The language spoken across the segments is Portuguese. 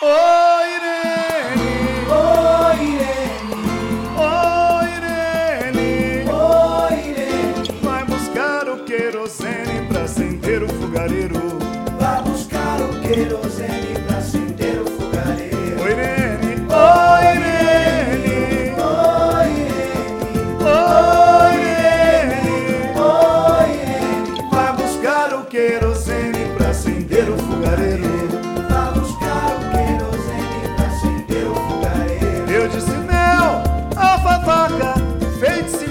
Ô Irene, Ô Irene, ô Irene, ô Irene, vai buscar o querosene pra acender o fogareiro. vá buscar o querosene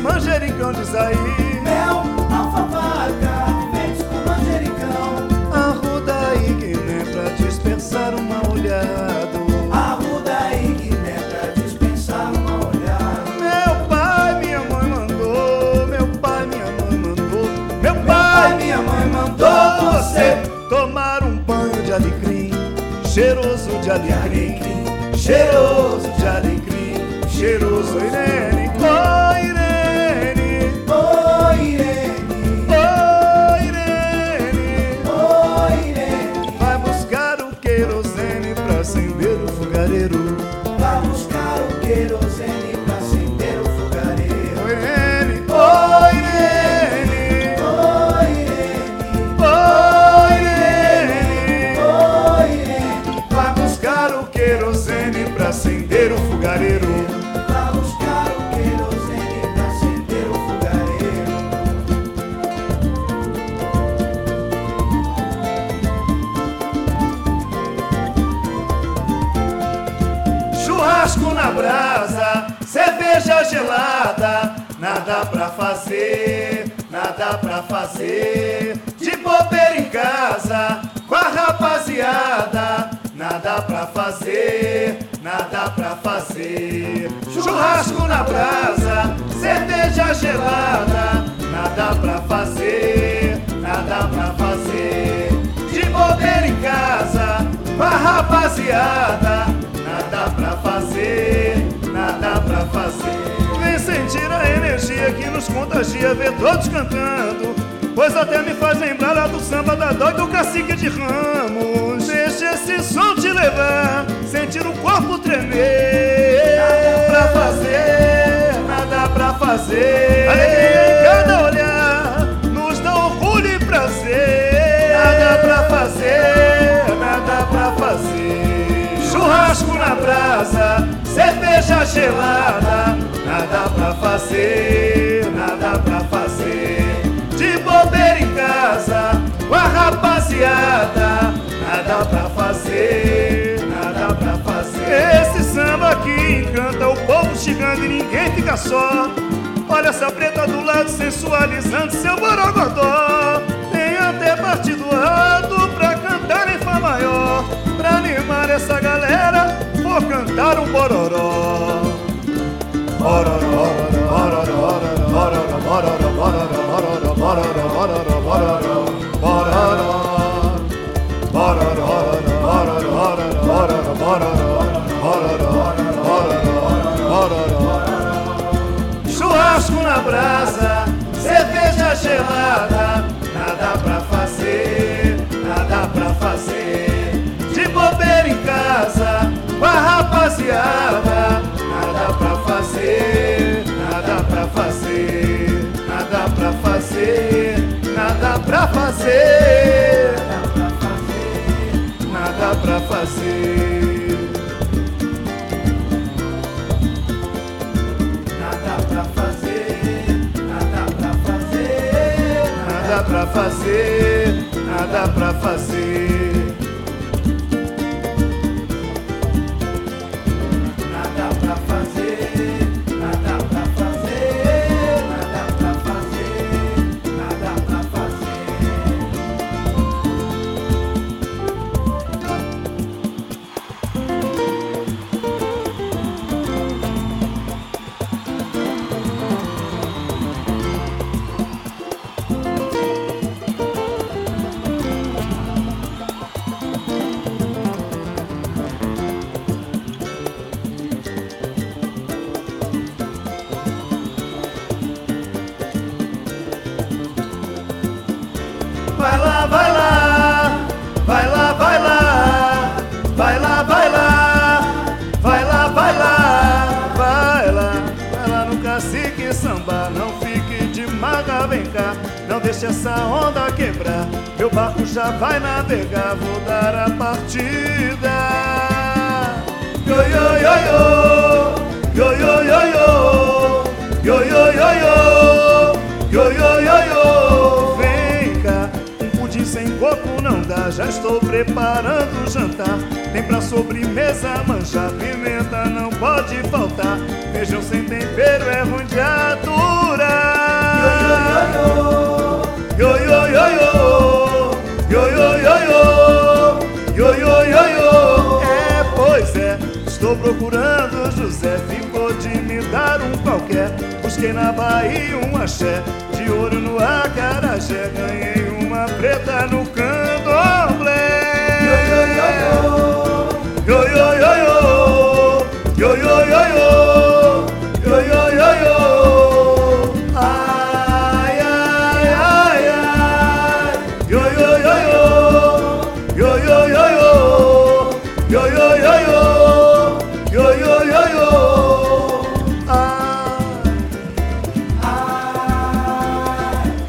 manjericão, diz aí. Mel, alfavaca, feitos com manjericão. Arruda que nem pra dispensar um mal olhado. Arruda aí que é pra dispensar uma olhada. Meu pai, minha mãe mandou, meu pai, minha mãe mandou, meu Pai, pai, minha mãe mandou você tomar um banho de alecrim, cheiroso de alecrim, cheiroso de alecrim, cheiroso Irene, fogareiro. vá buscar o querosene pra acender o fogareiro. Oh Irene, oh Irene, Ô Irene, oh Irene. ô Irene, Vai buscar o querosene pra acender o fogareiro. Brasa, cerveja gelada, nada pra fazer, nada pra fazer. De bobeira em casa, com a rapaziada, nada pra fazer, nada pra fazer. Churrasco na brasa, cerveja gelada, nada pra fazer, nada pra fazer. De bobeira em casa, com a rapaziada, fazer. Vem sentir a energia que nos contagia, ver todos cantando. Pois até me faz lembrar lá do samba da dó e do cacique de ramos. Deixa esse som te levar, sentir o corpo tremer. Nada pra fazer, nada pra fazer. Alegria em cada olhar, nos dá orgulho e prazer. Nada pra fazer, nada pra fazer. Churrasco na brasa, cerveja gelada. Nada pra fazer, nada pra fazer. De bobeira em casa, com a rapaziada. Nada pra fazer, nada pra fazer. Esse samba aqui encanta o povo chegando e ninguém fica só. Olha essa preta do lado sensualizando seu borogodó. Tem até partido alto pra cantar em Fá maior. Pra animar essa galera, vou cantar um. Bororó, bororó, bororó, bororó, bororó, bororó, bororó, bororó, bororó, bororó. Bororó, bororó, bororó, bororó, fazer, nada pra fazer. Nada pra fazer, nada pra fazer, Nada pra fazer, nada pra fazer. Vai lá, vai lá, vai lá, vai lá, vai lá, vai lá, vai lá, vai lá, vai lá, vai lá no cacique samba, não fique de maga, vem cá, não deixe essa onda quebrar, meu barco já vai navegar, vou dar a partida. Já estou preparando o jantar. Tem pra sobremesa manjar, pimenta não pode faltar. Feijão sem tempero é ruim de aturar. Yo, yo. É, pois é, estou procurando José, ficou de me dar um qualquer. Busquei na Bahia um axé, de ouro no acarajé, ganhei